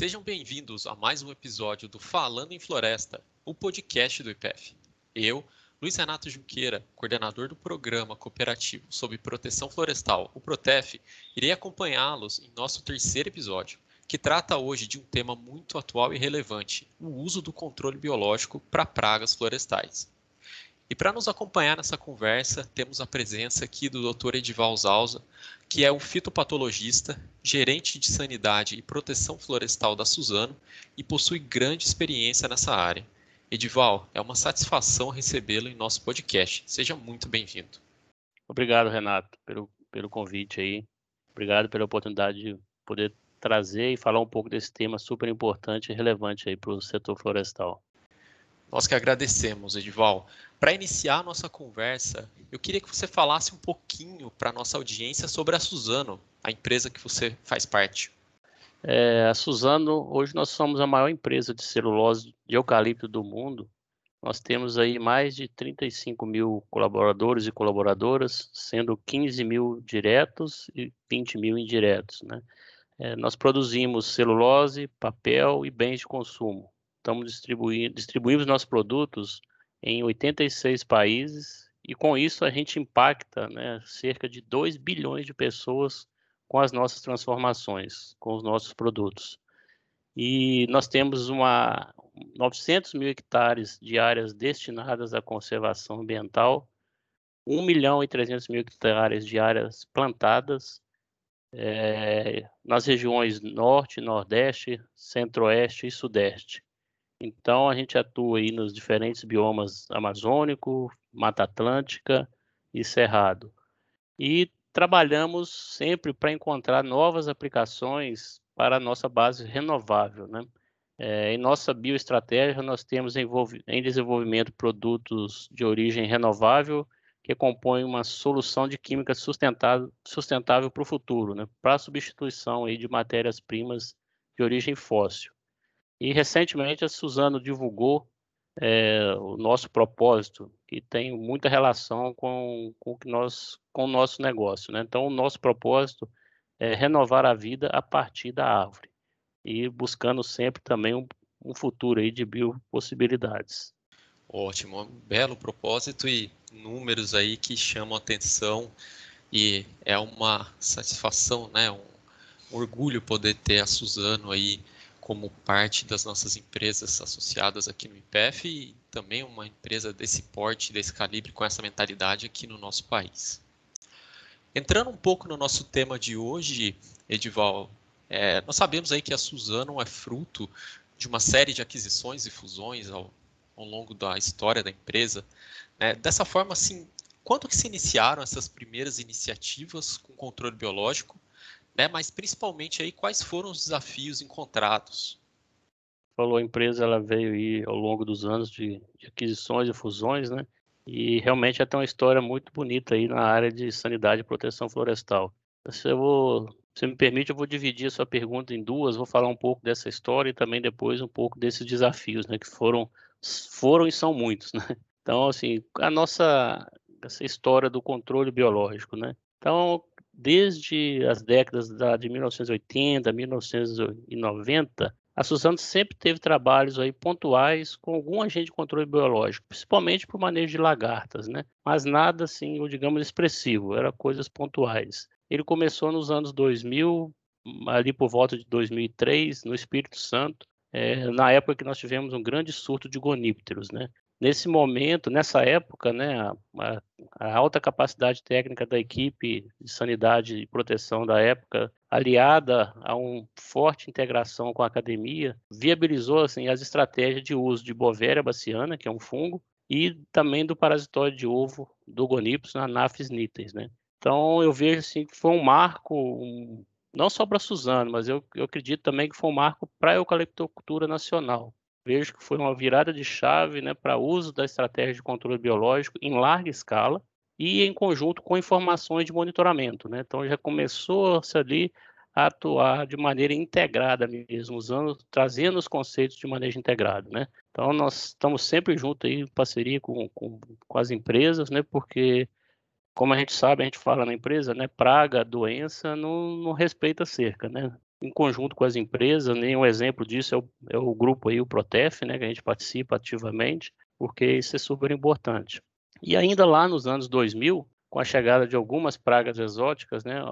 Sejam bem-vindos a mais um episódio do Falando em Floresta, o podcast do IPEF. Eu, Luiz Renato Junqueira, coordenador do programa cooperativo sobre proteção florestal, o Protef, irei acompanhá-los em nosso terceiro episódio, que trata hoje de um tema muito atual e relevante: o uso do controle biológico para pragas florestais. E para nos acompanhar nessa conversa, temos a presença aqui do Dr. Edival Zausa, que é um fitopatologista, gerente de sanidade e proteção florestal da Suzano e possui grande experiência nessa área. Edival, é uma satisfação recebê-lo em nosso podcast. Seja muito bem-vindo. Obrigado, Renato, pelo, pelo convite aí. Obrigado pela oportunidade de poder trazer e falar um pouco desse tema super importante e relevante aí para o setor florestal. Nós que agradecemos, Edival. Para iniciar a nossa conversa, eu queria que você falasse um pouquinho para a nossa audiência sobre a Suzano, a empresa que você faz parte. É, a Suzano, hoje nós somos a maior empresa de celulose de eucalipto do mundo. Nós temos aí mais de 35 mil colaboradores e colaboradoras, sendo 15 mil diretos e 20 mil indiretos. Né? É, nós produzimos celulose, papel e bens de consumo estamos distribuindo, distribuímos nossos produtos em 86 países e com isso a gente impacta né, cerca de 2 bilhões de pessoas com as nossas transformações, com os nossos produtos. E nós temos uma 900 mil hectares de áreas destinadas à conservação ambiental, 1 milhão e 300 mil hectares de áreas plantadas é, nas regiões Norte, Nordeste, Centro-Oeste e Sudeste. Então, a gente atua aí nos diferentes biomas amazônico, Mata Atlântica e Cerrado. E trabalhamos sempre para encontrar novas aplicações para a nossa base renovável. Né? É, em nossa bioestratégia, nós temos em desenvolvimento produtos de origem renovável que compõem uma solução de química sustentável, para o futuro, né? para substituição aí de matérias-primas de origem fóssil. E recentemente a Suzano divulgou é, o nosso propósito, que tem muita relação com, com, que nós, com o nosso negócio. Né? Então, o nosso propósito é renovar a vida a partir da árvore e buscando sempre também um, um futuro aí de biopossibilidades. Ótimo, um belo propósito e números aí que chamam atenção e é uma satisfação, né, um, um orgulho poder ter a Suzano aí como parte das nossas empresas associadas aqui no IPF e também uma empresa desse porte, desse calibre, com essa mentalidade aqui no nosso país. Entrando um pouco no nosso tema de hoje, Edival, é, nós sabemos aí que a Suzano é fruto de uma série de aquisições e fusões ao, ao longo da história da empresa. Né? Dessa forma, assim, quando que se iniciaram essas primeiras iniciativas com controle biológico né? Mas principalmente aí quais foram os desafios encontrados? Falou, a empresa ela veio aí ao longo dos anos de, de aquisições e fusões, né? E realmente tem uma história muito bonita aí na área de sanidade e proteção florestal. Se eu vou, se me permite, eu vou dividir a sua pergunta em duas, vou falar um pouco dessa história e também depois um pouco desses desafios, né, que foram foram e são muitos, né? Então, assim, a nossa essa história do controle biológico, né? Então, desde as décadas de 1980, 1990, a Suzano sempre teve trabalhos aí pontuais com algum agente de controle biológico, principalmente para o manejo de lagartas, né? Mas nada assim, digamos, expressivo, eram coisas pontuais. Ele começou nos anos 2000, ali por volta de 2003, no Espírito Santo, é, na época que nós tivemos um grande surto de gonípteros, né? Nesse momento, nessa época, né, a, a, alta capacidade técnica da equipe de sanidade e proteção da época, aliada a uma forte integração com a academia, viabilizou assim, as estratégias de uso de Bovéria baciana, que é um fungo, e também do parasitóide de ovo do Gonipus na Anaphes nitens. Né? Então, eu vejo assim, que foi um marco, um, não só para Suzano, mas eu, eu acredito também que foi um marco para a eucaliptocultura nacional. Vejo que foi uma virada de chave né, para uso da estratégia de controle biológico em larga escala e em conjunto com informações de monitoramento. Né? Então já começou-se ali a atuar de maneira integrada mesmo, usando, trazendo os conceitos de manejo integrado, né? Então nós estamos sempre juntos aí em parceria com, com, com as empresas, né? Porque como a gente sabe, a gente fala na empresa, né? Praga, doença, não, não respeita cerca, né? Em conjunto com as empresas, nenhum exemplo disso é o, é o grupo aí, o Protef, né? Que a gente participa ativamente, porque isso é super importante. E ainda lá nos anos 2000, com a chegada de algumas pragas exóticas, né?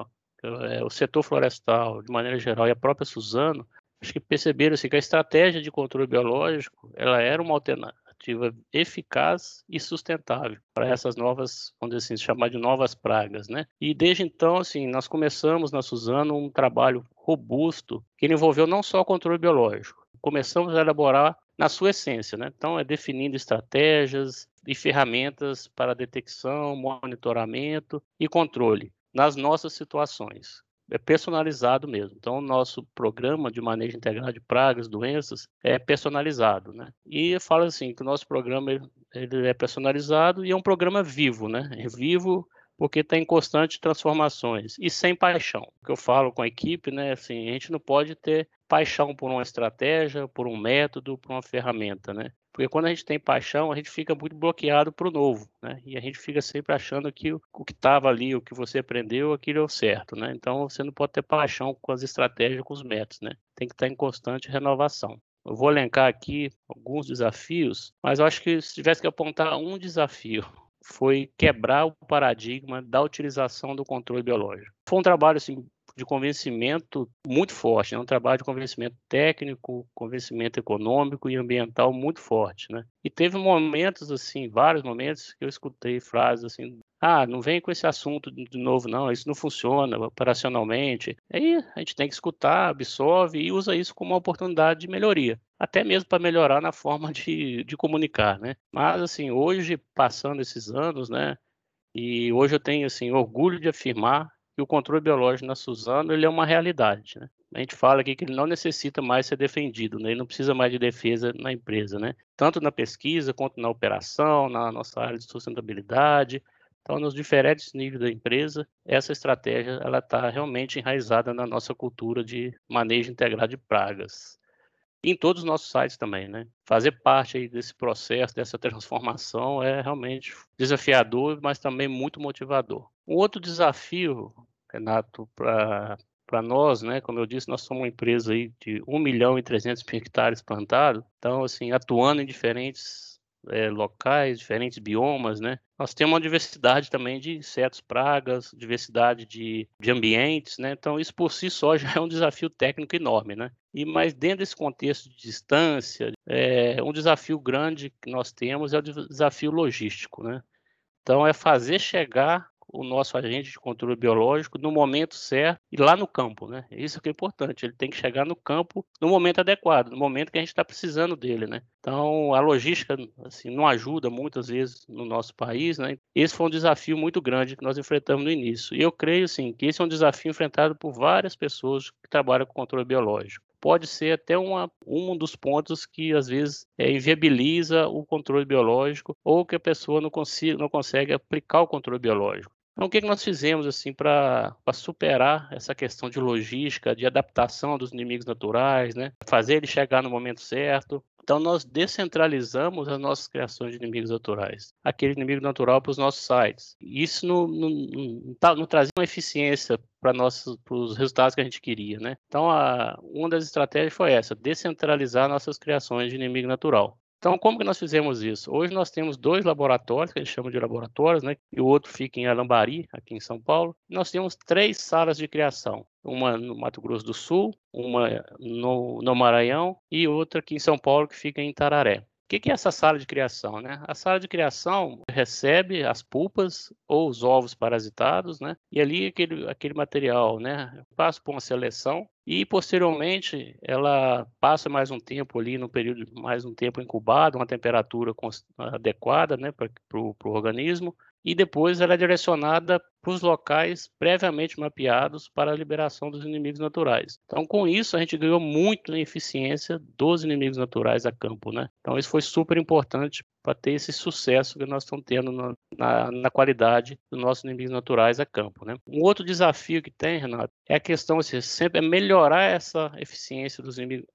É, o setor florestal, de maneira geral, e a própria Suzano, acho que perceberam assim, que a estratégia de controle biológico ela era uma alternativa eficaz e sustentável para essas novas, vamos dizer assim, chamar de novas pragas, né? E desde então, assim, nós começamos na Suzano um trabalho robusto que envolveu não só o controle biológico, começamos a elaborar na sua essência, né? Então, é definindo estratégias e ferramentas para detecção, monitoramento e controle nas nossas situações. É personalizado mesmo. Então, o nosso programa de manejo integrado de pragas, doenças, é personalizado, né? E fala assim que o nosso programa ele é personalizado e é um programa vivo, né? É vivo porque está em constantes transformações e sem paixão. O que eu falo com a equipe, né? Assim, a gente não pode ter paixão por uma estratégia, por um método, por uma ferramenta, né? Porque quando a gente tem paixão, a gente fica muito bloqueado para o novo, né? E a gente fica sempre achando que o, que estava ali, o que você aprendeu, aquilo é o certo, né? Então você não pode ter paixão com as estratégias, com os métodos, né? Tem que estar em constante renovação. Eu vou elencar aqui alguns desafios, mas eu acho que se tivesse que apontar um desafio, foi quebrar o paradigma da utilização do controle biológico. Foi um trabalho assim, de convencimento muito forte, né? um trabalho de convencimento técnico, convencimento econômico e ambiental muito forte, né? E teve momentos assim, vários momentos que eu escutei frases assim, ah, não vem com esse assunto de novo não, isso não funciona operacionalmente. Aí a gente tem que escutar, absorve e usa isso como uma oportunidade de melhoria, até mesmo para melhorar na forma de, de comunicar, né? Mas assim, hoje passando esses anos, né? E hoje eu tenho assim orgulho de afirmar que o controle biológico na Suzano ele é uma realidade. Né? A gente fala aqui que ele não necessita mais ser defendido, né? ele não precisa mais de defesa na empresa, né? tanto na pesquisa quanto na operação, na nossa área de sustentabilidade. Então, nos diferentes níveis da empresa, essa estratégia ela está realmente enraizada na nossa cultura de manejo integrado de pragas. Em todos os nossos sites também, né? Fazer parte desse processo, dessa transformação é realmente desafiador, mas também muito motivador. Um outro desafio Renato, para nós, né, como eu disse, nós somos uma empresa aí de 1 milhão e 300 mil hectares plantados, então, assim, atuando em diferentes é, locais, diferentes biomas, né, nós temos uma diversidade também de insetos, pragas, diversidade de, de ambientes, né, então isso por si só já é um desafio técnico enorme, né, e mas dentro desse contexto de distância, é, um desafio grande que nós temos é o desafio logístico, né, então é fazer chegar o nosso agente de controle biológico no momento certo e lá no campo, né? Isso que é importante, ele tem que chegar no campo no momento adequado, no momento que a gente está precisando dele, né? Então, a logística assim, não ajuda muitas vezes no nosso país, né? Esse foi um desafio muito grande que nós enfrentamos no início. E eu creio, assim, que esse é um desafio enfrentado por várias pessoas que trabalham com controle biológico pode ser até uma, um dos pontos que às vezes é, inviabiliza o controle biológico ou que a pessoa não, consiga, não consegue aplicar o controle biológico. Então, o que, que nós fizemos assim para superar essa questão de logística, de adaptação dos inimigos naturais, né? Fazer ele chegar no momento certo. Então, nós descentralizamos as nossas criações de inimigos naturais, aquele inimigo natural para os nossos sites. Isso não, não, não, tá, não trazia uma eficiência para os resultados que a gente queria, né? Então, a, uma das estratégias foi essa, descentralizar nossas criações de inimigo natural. Então, como que nós fizemos isso? Hoje nós temos dois laboratórios, que a gente chama de laboratórios, né? E o outro fica em Alambari, aqui em São Paulo. Nós temos três salas de criação. Uma no Mato Grosso do Sul, uma no, no Maranhão e outra aqui em São Paulo, que fica em Tararé. O que, é essa sala de criação? Né? A sala de criação recebe as pulpas ou os ovos parasitados, né? e ali aquele, aquele material né, passa por uma seleção e posteriormente ela passa mais um tempo ali, no período mais um tempo incubado, uma temperatura adequada né, para o organismo, e depois ela é direcionada para os locais previamente mapeados para a liberação dos inimigos naturais. Então, com isso, a gente ganhou muito em eficiência dos inimigos naturais a campo, né? Então, isso foi super importante para ter esse sucesso que nós estamos tendo na, na, na, qualidade dos nossos inimigos naturais a campo, né? Um outro desafio que tem, Renato, é a questão, assim, sempre é melhorar essa eficiência dos inimigos,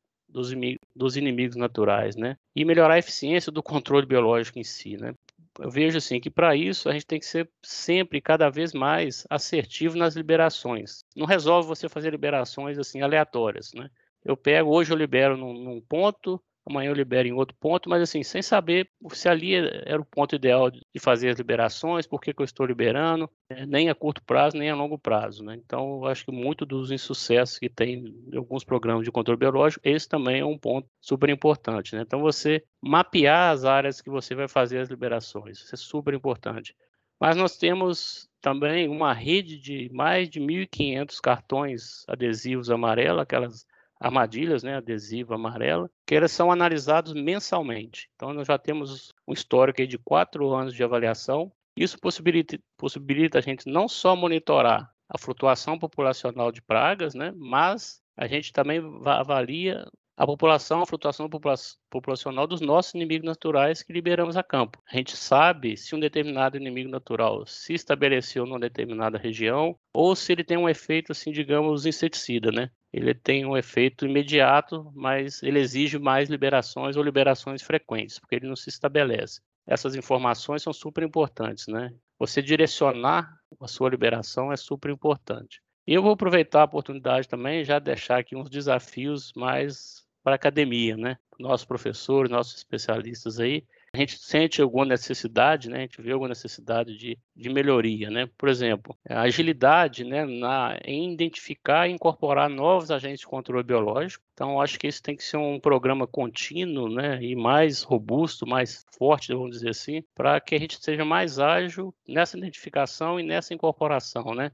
dos inimigos naturais, né? E melhorar a eficiência do controle biológico em si, né? Eu vejo assim que para isso a gente tem que ser sempre cada vez mais assertivo nas liberações. Não resolve você fazer liberações assim aleatórias, né? Eu pego hoje eu libero num, num ponto, amanhã eu libero em outro ponto, mas assim, sem saber se ali era o ponto ideal de fazer as liberações, por que, que eu estou liberando, né, nem a curto prazo, nem a longo prazo. Né? Então, eu acho que muito dos insucessos que tem em alguns programas de controle biológico, esse também é um ponto super importante. Né? Então, você mapear as áreas que você vai fazer as liberações, isso é super importante. Mas nós temos também uma rede de mais de 1.500 cartões adesivos amarelos, aquelas armadilhas, né, adesivo amarela, que elas são analisados mensalmente. Então, nós já temos um histórico de quatro anos de avaliação. Isso possibilita, possibilita a gente não só monitorar a flutuação populacional de pragas, né, mas a gente também avalia a população, a flutuação populacional dos nossos inimigos naturais que liberamos a campo. A gente sabe se um determinado inimigo natural se estabeleceu numa determinada região ou se ele tem um efeito, assim, digamos, inseticida, né? Ele tem um efeito imediato, mas ele exige mais liberações ou liberações frequentes, porque ele não se estabelece. Essas informações são super importantes, né? Você direcionar a sua liberação é super importante. E eu vou aproveitar a oportunidade também já deixar aqui uns desafios mais para a academia, né? Nossos professores, nossos especialistas aí, a gente sente alguma necessidade, né? A gente vê alguma necessidade de, de melhoria, né? Por exemplo, a agilidade, né? Na, em identificar e incorporar novos agentes de controle biológico. Então, acho que isso tem que ser um programa contínuo, né? E mais robusto, mais forte, vamos dizer assim, para que a gente seja mais ágil nessa identificação e nessa incorporação, né?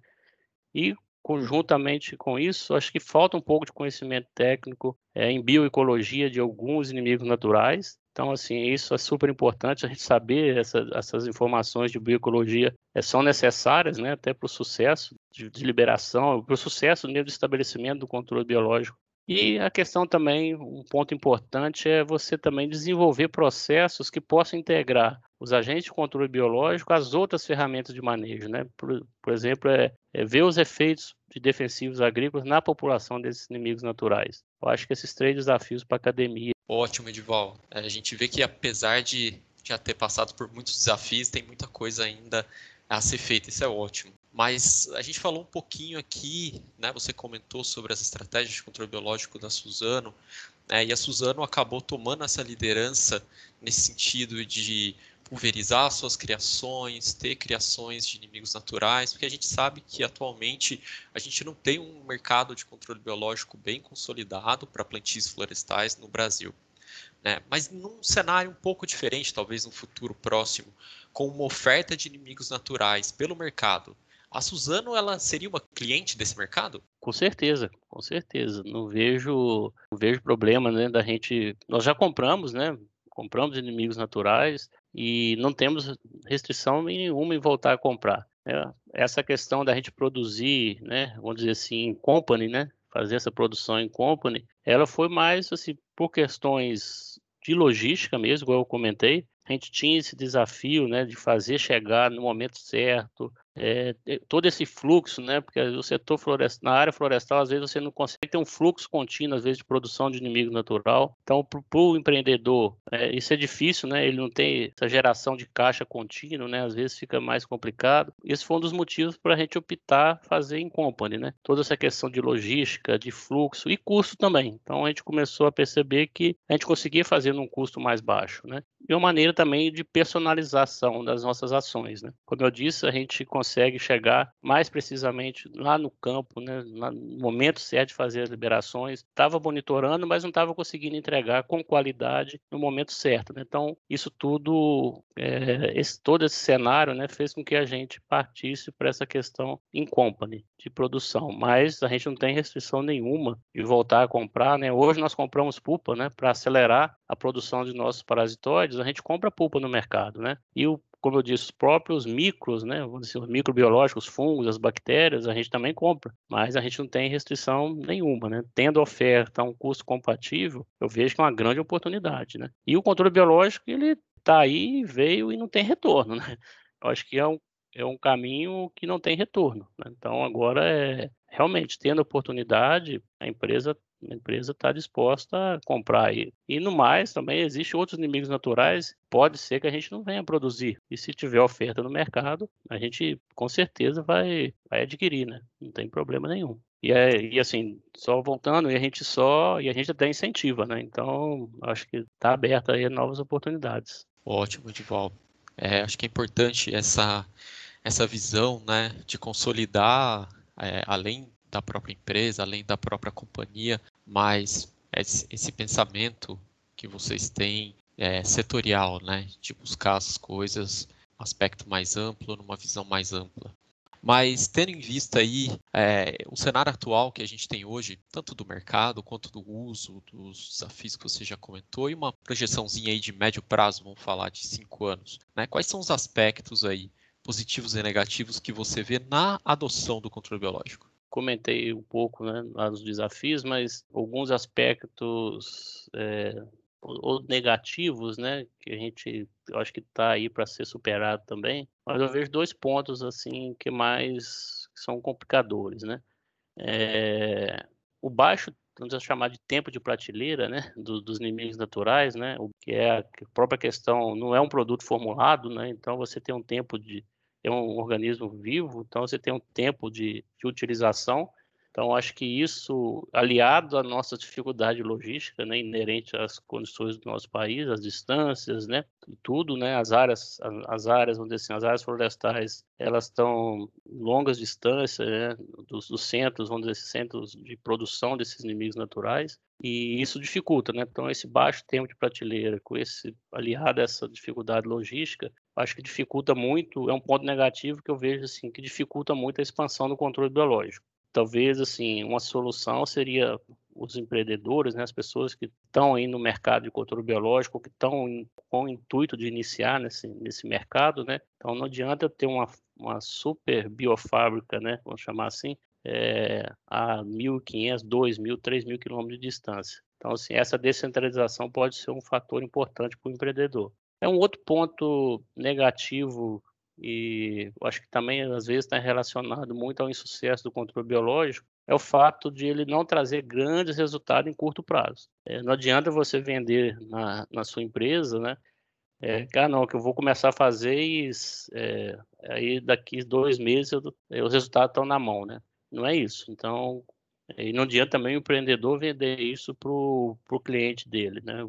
E conjuntamente com isso, acho que falta um pouco de conhecimento técnico é, em bioecologia de alguns inimigos naturais. Então, assim, isso é super importante, a gente saber essa, essas informações de bioecologia é, são necessárias, né, até para o sucesso de, de liberação, para o sucesso no de estabelecimento do controle biológico e a questão também, um ponto importante é você também desenvolver processos que possam integrar os agentes de controle biológico às outras ferramentas de manejo, né? Por, por exemplo, é, é, ver os efeitos de defensivos agrícolas na população desses inimigos naturais. Eu acho que esses três desafios para a academia. Ótimo, Edival. É, a gente vê que apesar de já ter passado por muitos desafios, tem muita coisa ainda a ser feita. Isso é ótimo. Mas a gente falou um pouquinho aqui, né? Você comentou sobre as estratégias de controle biológico da Suzano, né, e a Suzano acabou tomando essa liderança nesse sentido de pulverizar suas criações, ter criações de inimigos naturais, porque a gente sabe que atualmente a gente não tem um mercado de controle biológico bem consolidado para plantios florestais no Brasil. Né? Mas num cenário um pouco diferente, talvez no futuro próximo, com uma oferta de inimigos naturais pelo mercado, a Suzano, ela seria uma cliente desse mercado? Com certeza, com certeza. Não vejo, não vejo problema, né, da gente. Nós já compramos, né? Compramos inimigos naturais e não temos restrição nenhuma em voltar a comprar. É, essa questão da gente produzir, né? Vamos dizer assim, em company, né? Fazer essa produção em company, ela foi mais assim por questões de logística mesmo, como eu comentei. A gente tinha esse desafio, né, de fazer chegar no momento certo, é, todo esse fluxo, né? Porque o setor na área florestal, às vezes você não consegue ter um fluxo contínuo, às vezes, de produção de inimigo natural. Então, para o empreendedor, é, isso é difícil, né? Ele não tem essa geração de caixa contínua, né? Às vezes fica mais complicado. Esse foi um dos motivos para a gente optar fazer em company, né? Toda essa questão de logística, de fluxo e custo também. Então, a gente começou a perceber que a gente conseguia fazer num custo mais baixo, né? E uma maneira também de personalização das nossas ações, né? Como eu disse, a gente consegue consegue chegar mais precisamente lá no campo, né, no momento certo de fazer as liberações. Estava monitorando, mas não estava conseguindo entregar com qualidade no momento certo. Né? Então, isso tudo, é, esse, todo esse cenário né, fez com que a gente partisse para essa questão em company, de produção. Mas a gente não tem restrição nenhuma de voltar a comprar. Né? Hoje nós compramos pulpa né, para acelerar a produção de nossos parasitóides, a gente compra pulpa no mercado. Né? E o como eu disse, os próprios micros, né, vamos dizer, os microbiológicos, os fungos, as bactérias, a gente também compra, mas a gente não tem restrição nenhuma, né? Tendo oferta a um custo compatível, eu vejo que é uma grande oportunidade, né? E o controle biológico, ele está aí, veio e não tem retorno, né? Eu acho que é um, é um caminho que não tem retorno. Né? Então, agora é realmente tendo oportunidade, a empresa a empresa está disposta a comprar aí. E no mais, também existem outros inimigos naturais. Pode ser que a gente não venha produzir. E se tiver oferta no mercado, a gente com certeza vai, vai adquirir, né? Não tem problema nenhum. E, é, e assim, só voltando, e a gente só, e a gente até incentiva, né? Então, acho que está aberta aí novas oportunidades. Ótimo, Edival. É, acho que é importante essa, essa visão né, de consolidar, é, além da própria empresa, além da própria companhia, mas esse, pensamento que vocês têm é, setorial, né, de buscar as coisas, aspecto mais amplo, numa visão mais ampla. Mas tendo em vista aí é, o cenário atual que a gente tem hoje, tanto do mercado quanto do uso, dos desafios que você já comentou, e uma projeçãozinha aí de médio prazo, vamos falar de cinco anos, né? Quais são os aspectos aí positivos e negativos que você vê na adoção do controle biológico? Comentei um pouco né, dos desafios, mas alguns aspectos é, ou negativos, né, que a gente, acho que está aí para ser superado também. Mas eu vejo dois pontos assim que mais são complicadores, né? É, o baixo, vamos chamar de tempo de prateleira, né, do, dos inimigos naturais, né, o que é a própria questão, não é um produto formulado, né, então você tem um tempo de é um organismo vivo, então você tem um tempo de, de utilização. Então, acho que isso, aliado à nossa dificuldade logística, né, inerente às condições do nosso país, às distâncias, né, e tudo, né, as áreas, as áreas, vamos dizer assim, as áreas florestais, elas estão longas distâncias, né, dos, dos, centros, vamos dizer, assim, centros de produção desses inimigos naturais, e isso dificulta, né, então esse baixo tempo de prateleira, com esse, aliado a essa dificuldade logística, acho que dificulta muito, é um ponto negativo que eu vejo, assim, que dificulta muito a expansão do controle biológico. Talvez assim uma solução seria os empreendedores, né, as pessoas que estão aí no mercado de controle biológico, que estão com o intuito de iniciar nesse, nesse mercado, né? Então não adianta ter uma, uma super biofábrica, né, vamos chamar assim, é, a 1.500, 2.000, 3.000 quilômetros de distância. Então, assim, essa descentralização pode ser um fator importante para o empreendedor. É um outro ponto negativo e acho que também às vezes está relacionado muito ao insucesso do controle biológico, é o fato de ele não trazer grandes resultados em curto prazo. É, não adianta você vender na, na sua empresa, né? É, ah, não, que eu vou começar a fazer e é, aí daqui dois meses eu, os resultados estão na mão, né? Não é isso. Então, e não adianta também o empreendedor vender isso para o cliente dele, né?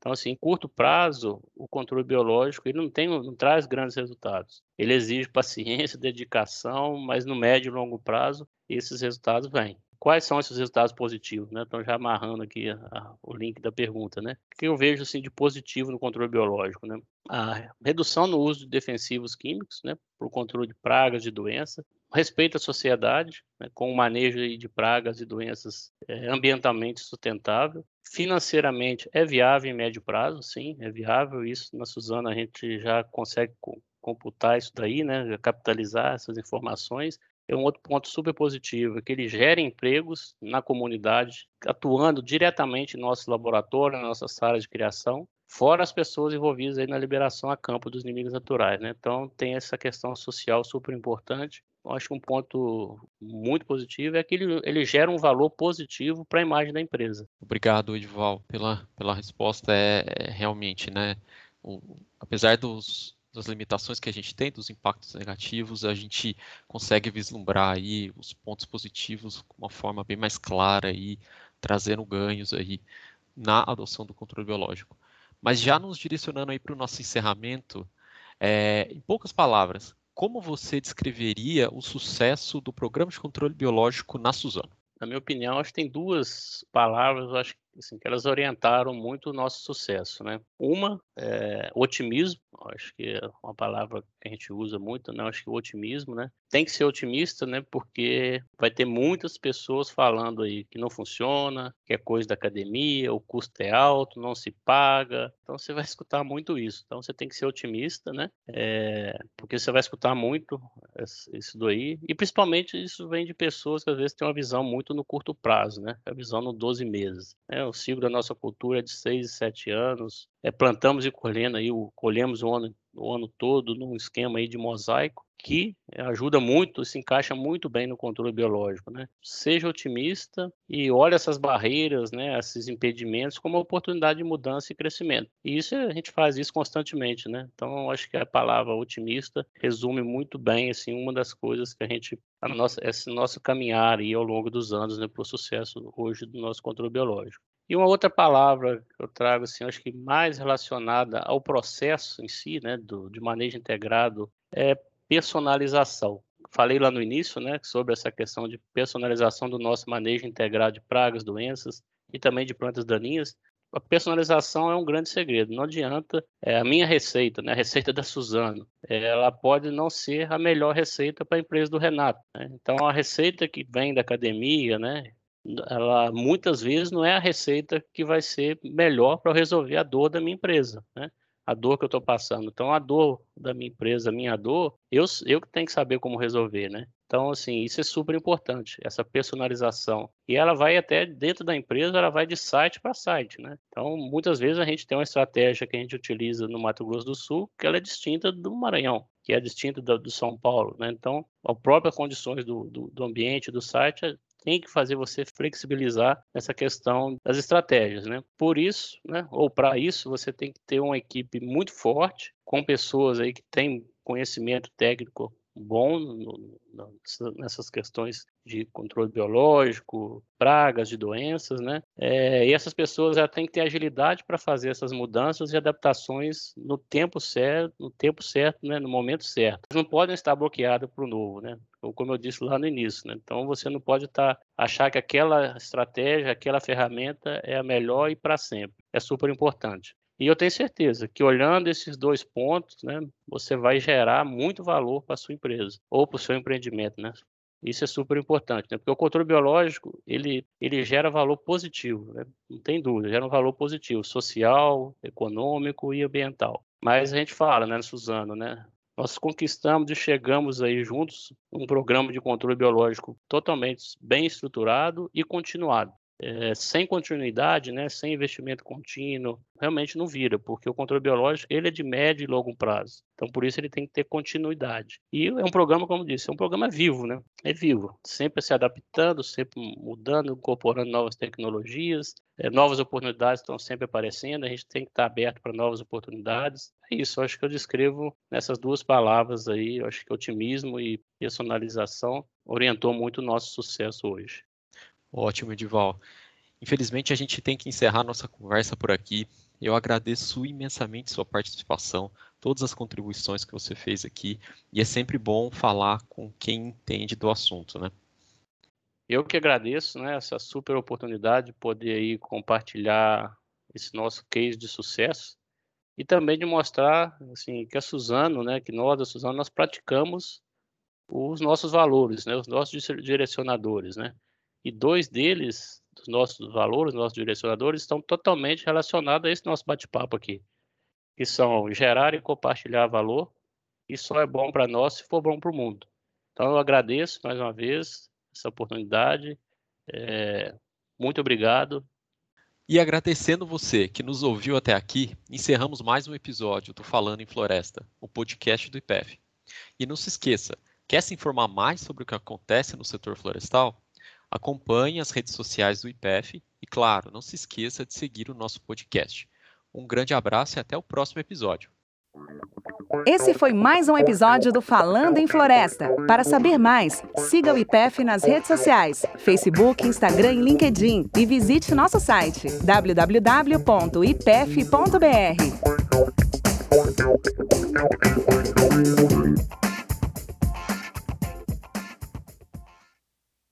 Então, assim, em curto prazo, o controle biológico ele não, tem, não traz grandes resultados. Ele exige paciência, dedicação, mas no médio e longo prazo, esses resultados vêm. Quais são esses resultados positivos? Né? Então, já amarrando aqui a, a, o link da pergunta. Né? O que eu vejo assim, de positivo no controle biológico? Né? A redução no uso de defensivos químicos né, para o controle de pragas, de doença, respeito à sociedade, né, com o manejo de pragas e doenças é, ambientalmente sustentável. Financeiramente é viável em médio prazo, sim, é viável. Isso na Suzana a gente já consegue computar isso daí, né, capitalizar essas informações. É um outro ponto super positivo, é que ele gera empregos na comunidade, atuando diretamente em nosso laboratório, na nossa sala de criação, fora as pessoas envolvidas aí na liberação a campo dos inimigos naturais, né? Então tem essa questão social super importante acho que um ponto muito positivo é que ele, ele gera um valor positivo para a imagem da empresa. Obrigado, Edval, pela, pela resposta. É, é realmente, né? O, apesar dos, das limitações que a gente tem, dos impactos negativos, a gente consegue vislumbrar aí os pontos positivos com uma forma bem mais clara aí, trazendo ganhos aí na adoção do controle biológico. Mas já nos direcionando aí para o nosso encerramento, é, em poucas palavras, como você descreveria o sucesso do programa de controle biológico na Suzano? Na minha opinião, acho que tem duas palavras acho, assim, que elas orientaram muito o nosso sucesso, né? Uma é otimismo, acho que é uma palavra que a gente usa muito, né? Acho que o otimismo, né? Tem que ser otimista, né? Porque vai ter muitas pessoas falando aí que não funciona, que é coisa da academia, o custo é alto, não se paga. Então você vai escutar muito isso. Então você tem que ser otimista, né? É, porque você vai escutar muito isso daí. E principalmente isso vem de pessoas que às vezes têm uma visão muito no curto prazo, né? A visão no 12 meses. Né? O ciclo da nossa cultura é de 6 e 7 anos. É, plantamos e colhendo aí, colhemos o ano, o ano todo num esquema aí de mosaico que ajuda muito, se encaixa muito bem no controle biológico, né? Seja otimista e olhe essas barreiras, né, esses impedimentos como oportunidade de mudança e crescimento. E isso a gente faz isso constantemente, né? Então, acho que a palavra otimista resume muito bem assim uma das coisas que a gente a nossa esse nosso caminhar aí ao longo dos anos, né, para o sucesso hoje do nosso controle biológico. E uma outra palavra que eu trago, assim, acho que mais relacionada ao processo em si, né, do, de manejo integrado, é personalização. Falei lá no início, né, sobre essa questão de personalização do nosso manejo integrado de pragas, doenças e também de plantas daninhas. A personalização é um grande segredo. Não adianta é, a minha receita, né, a receita da Suzano, ela pode não ser a melhor receita para a empresa do Renato. Né? Então, a receita que vem da academia, né, ela muitas vezes não é a receita que vai ser melhor para resolver a dor da minha empresa, né? A dor que eu estou passando. Então, a dor da minha empresa, a minha dor, eu, eu que tenho que saber como resolver, né? Então, assim, isso é super importante, essa personalização. E ela vai até dentro da empresa, ela vai de site para site, né? Então, muitas vezes a gente tem uma estratégia que a gente utiliza no Mato Grosso do Sul, que ela é distinta do Maranhão, que é distinta do, do São Paulo, né? Então, as próprias condições do, do, do ambiente, do site, tem que fazer você flexibilizar essa questão das estratégias, né? Por isso, né, ou para isso, você tem que ter uma equipe muito forte, com pessoas aí que têm conhecimento técnico bom no, no, nessas questões de controle biológico, pragas, de doenças, né? É, e essas pessoas já têm que ter agilidade para fazer essas mudanças e adaptações no tempo certo, no tempo certo, né? No momento certo. Não podem estar bloqueados para o novo, né? Como eu disse lá no início, né? Então você não pode estar achar que aquela estratégia, aquela ferramenta é a melhor e para sempre. É super importante. E eu tenho certeza que olhando esses dois pontos, né, você vai gerar muito valor para a sua empresa ou para o seu empreendimento, né? Isso é super importante, né? Porque o controle biológico, ele, ele gera valor positivo, né? não tem dúvida, gera um valor positivo, social, econômico e ambiental. Mas a gente fala, né, Suzano, né? Nós conquistamos e chegamos aí juntos um programa de controle biológico totalmente bem estruturado e continuado é, sem continuidade, né, sem investimento contínuo, realmente não vira, porque o controle biológico ele é de médio e longo prazo. Então, por isso ele tem que ter continuidade. E é um programa, como disse, é um programa vivo, né? É vivo, sempre se adaptando, sempre mudando, incorporando novas tecnologias, é, novas oportunidades estão sempre aparecendo, a gente tem que estar aberto para novas oportunidades. É isso, acho que eu descrevo nessas duas palavras aí, acho que otimismo e personalização orientou muito o nosso sucesso hoje. Ótimo, Edival. Infelizmente, a gente tem que encerrar nossa conversa por aqui. Eu agradeço imensamente sua participação, todas as contribuições que você fez aqui, e é sempre bom falar com quem entende do assunto, né? Eu que agradeço, né, essa super oportunidade de poder aí compartilhar esse nosso case de sucesso e também de mostrar, assim, que a Suzano, né, que nós, a Suzano, nós praticamos os nossos valores, né, os nossos direcionadores, né? E dois deles, dos nossos valores, nossos direcionadores, estão totalmente relacionados a esse nosso bate-papo aqui, que são gerar e compartilhar valor, e só é bom para nós se for bom para o mundo. Então, eu agradeço mais uma vez essa oportunidade. É, muito obrigado. E agradecendo você que nos ouviu até aqui, encerramos mais um episódio do Falando em Floresta, o podcast do IPEF. E não se esqueça, quer se informar mais sobre o que acontece no setor florestal? Acompanhe as redes sociais do IPF e, claro, não se esqueça de seguir o nosso podcast. Um grande abraço e até o próximo episódio. Esse foi mais um episódio do Falando em Floresta. Para saber mais, siga o IPF nas redes sociais, Facebook, Instagram e LinkedIn e visite nosso site www.ipef.br.